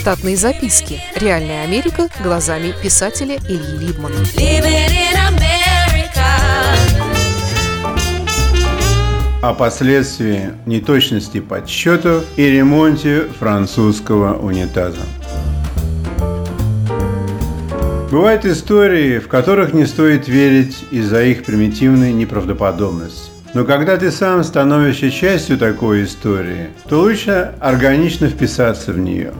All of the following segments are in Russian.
Штатные записки. Реальная Америка глазами писателя Ильи Либмана. О последствии неточности подсчетов и ремонте французского унитаза. Бывают истории, в которых не стоит верить из-за их примитивной неправдоподобности. Но когда ты сам становишься частью такой истории, то лучше органично вписаться в нее.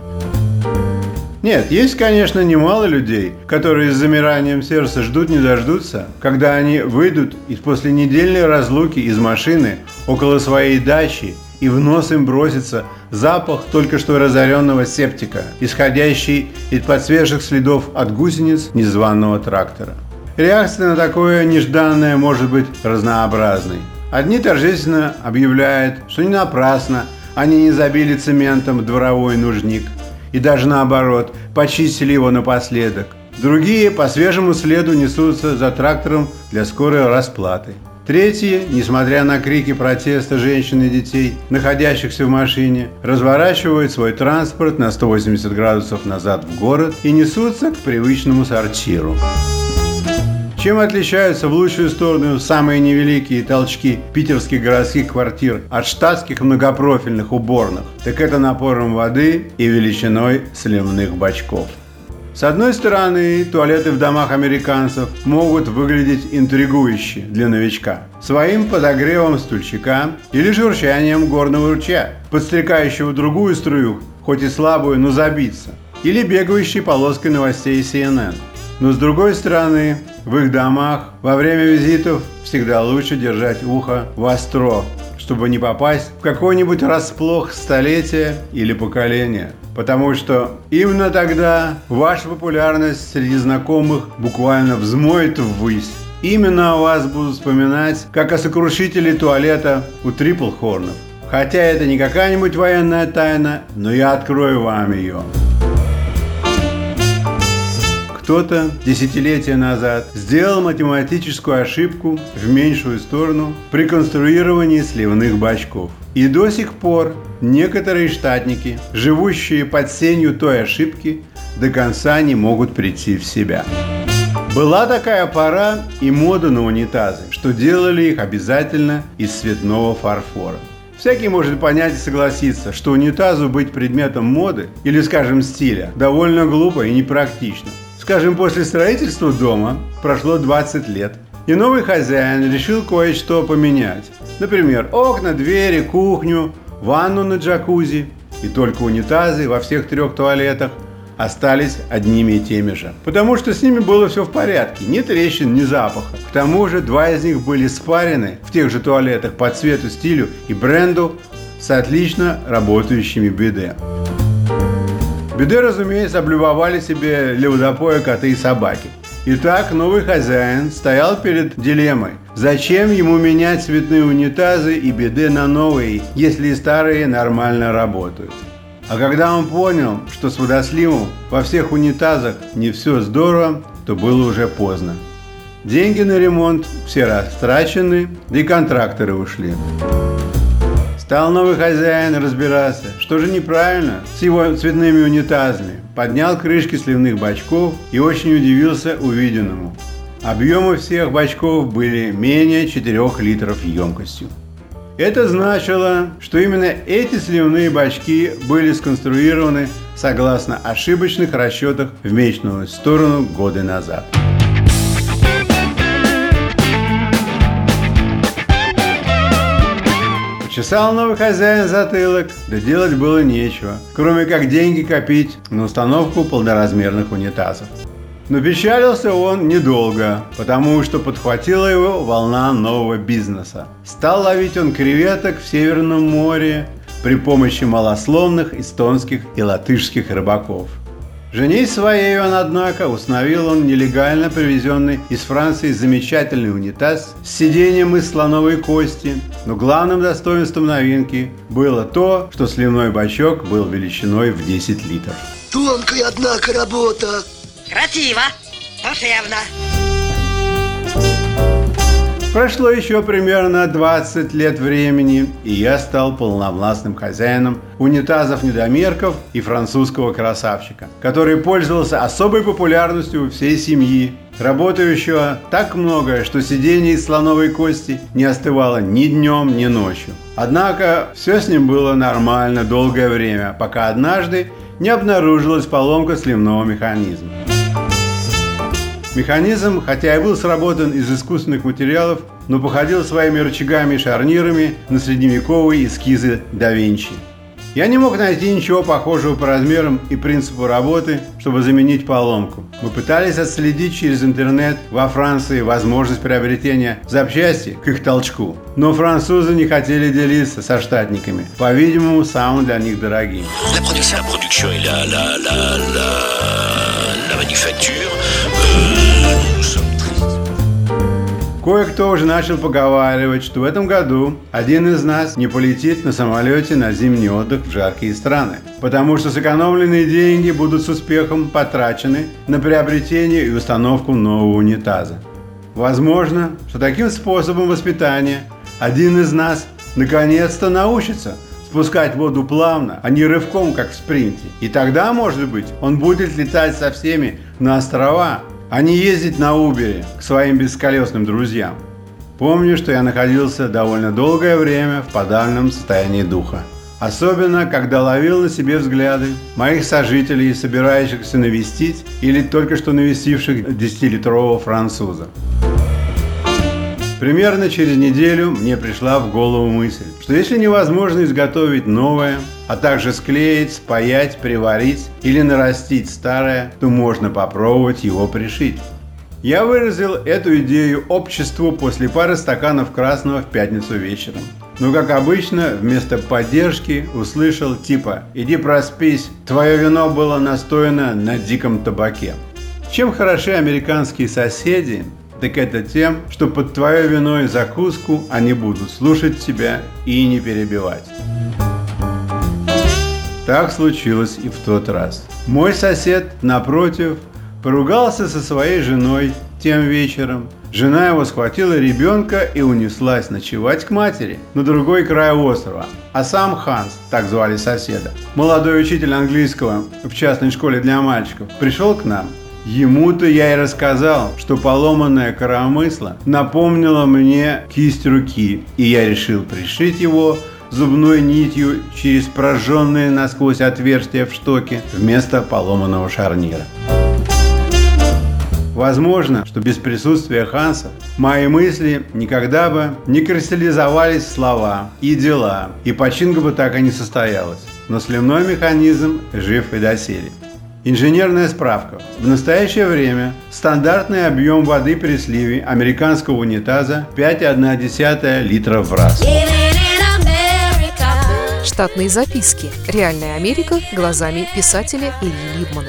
Нет, есть, конечно, немало людей, которые с замиранием сердца ждут не дождутся, когда они выйдут из после недельной разлуки из машины около своей дачи и в нос им бросится запах только что разоренного септика, исходящий из-под свежих следов от гусениц незваного трактора. Реакция на такое нежданное может быть разнообразной. Одни торжественно объявляют, что не напрасно они не забили цементом дворовой нужник и даже наоборот, почистили его напоследок. Другие по свежему следу несутся за трактором для скорой расплаты. Третьи, несмотря на крики протеста женщин и детей, находящихся в машине, разворачивают свой транспорт на 180 градусов назад в город и несутся к привычному сортиру. Чем отличаются в лучшую сторону самые невеликие толчки питерских городских квартир от штатских многопрофильных уборных? Так это напором воды и величиной сливных бачков. С одной стороны, туалеты в домах американцев могут выглядеть интригующе для новичка. Своим подогревом стульчика или журчанием горного ручья, подстрекающего другую струю, хоть и слабую, но забиться. Или бегающей полоской новостей CNN – но с другой стороны, в их домах во время визитов всегда лучше держать ухо востро, чтобы не попасть в какой-нибудь расплох столетия или поколения. Потому что именно тогда ваша популярность среди знакомых буквально взмоет ввысь. Именно о вас будут вспоминать, как о сокрушителе туалета у Триплхорнов. Хотя это не какая-нибудь военная тайна, но я открою вам ее. Кто-то десятилетия назад сделал математическую ошибку в меньшую сторону при конструировании сливных бачков. И до сих пор некоторые штатники, живущие под сенью той ошибки, до конца не могут прийти в себя. Была такая пора и мода на унитазы, что делали их обязательно из цветного фарфора. Всякий может понять и согласиться, что унитазу быть предметом моды или, скажем, стиля довольно глупо и непрактично. Скажем, после строительства дома прошло 20 лет, и новый хозяин решил кое-что поменять. Например, окна, двери, кухню, ванну на джакузи. И только унитазы во всех трех туалетах остались одними и теми же. Потому что с ними было все в порядке, ни трещин, ни запаха. К тому же два из них были спарены в тех же туалетах по цвету, стилю и бренду с отлично работающими биде. Беды, разумеется, облюбовали себе для водопоя коты и собаки. Итак, новый хозяин стоял перед дилеммой. Зачем ему менять цветные унитазы и беды на новые, если и старые нормально работают? А когда он понял, что с водосливом во всех унитазах не все здорово, то было уже поздно. Деньги на ремонт все растрачены, да и контракторы ушли. Стал новый хозяин разбираться, что же неправильно с его цветными унитазами. Поднял крышки сливных бачков и очень удивился увиденному. Объемы всех бачков были менее 4 литров емкостью. Это значило, что именно эти сливные бачки были сконструированы согласно ошибочных расчетах в мечную сторону годы назад. Чесал новый хозяин затылок, да делать было нечего, кроме как деньги копить на установку полноразмерных унитазов. Но печалился он недолго, потому что подхватила его волна нового бизнеса. Стал ловить он креветок в Северном море при помощи малословных эстонских и латышских рыбаков. Женей своей он, однако, установил он нелегально привезенный из Франции замечательный унитаз с сиденьем из слоновой кости, но главным достоинством новинки было то, что сливной бачок был величиной в 10 литров. Тонкая, однако, работа. Красиво, душевно. Прошло еще примерно 20 лет времени, и я стал полновластным хозяином унитазов-недомерков и французского красавчика, который пользовался особой популярностью у всей семьи, работающего так много, что сиденье из слоновой кости не остывало ни днем, ни ночью. Однако все с ним было нормально долгое время, пока однажды не обнаружилась поломка сливного механизма. Механизм, хотя и был сработан из искусственных материалов, но походил своими рычагами и шарнирами на средневековые эскизы да Винчи. Я не мог найти ничего похожего по размерам и принципу работы, чтобы заменить поломку. Мы пытались отследить через интернет во Франции возможность приобретения запчасти к их толчку. Но французы не хотели делиться со штатниками, по-видимому, самым для них дорогим. La production, la production la, la, la, la, la Кое-кто уже начал поговаривать, что в этом году один из нас не полетит на самолете на зимний отдых в жаркие страны, потому что сэкономленные деньги будут с успехом потрачены на приобретение и установку нового унитаза. Возможно, что таким способом воспитания один из нас наконец-то научится спускать воду плавно, а не рывком, как в спринте. И тогда, может быть, он будет летать со всеми на острова, а не ездить на Убере к своим бесколесным друзьям. Помню, что я находился довольно долгое время в подавленном состоянии духа. Особенно, когда ловил на себе взгляды моих сожителей, собирающихся навестить или только что навестивших 10-литрового француза. Примерно через неделю мне пришла в голову мысль, что если невозможно изготовить новое, а также склеить, спаять, приварить или нарастить старое, то можно попробовать его пришить. Я выразил эту идею обществу после пары стаканов красного в пятницу вечером. Но, как обычно, вместо поддержки услышал типа «Иди проспись, твое вино было настояно на диком табаке». Чем хороши американские соседи, так это тем, что под твое вино и закуску они будут слушать тебя и не перебивать. Так случилось и в тот раз. Мой сосед, напротив, поругался со своей женой тем вечером. Жена его схватила ребенка и унеслась ночевать к матери на другой край острова. А сам Ханс, так звали соседа, молодой учитель английского в частной школе для мальчиков, пришел к нам Ему-то я и рассказал, что поломанное коромысло напомнило мне кисть руки, и я решил пришить его зубной нитью через прожженные насквозь отверстия в штоке вместо поломанного шарнира. Возможно, что без присутствия Ханса мои мысли никогда бы не кристаллизовались в слова и дела, и починка бы так и не состоялась. Но сливной механизм жив и доселе. Инженерная справка. В настоящее время стандартный объем воды при сливе американского унитаза 5,1 литра в раз. Штатные записки. Реальная Америка глазами писателя Ильи Либмана.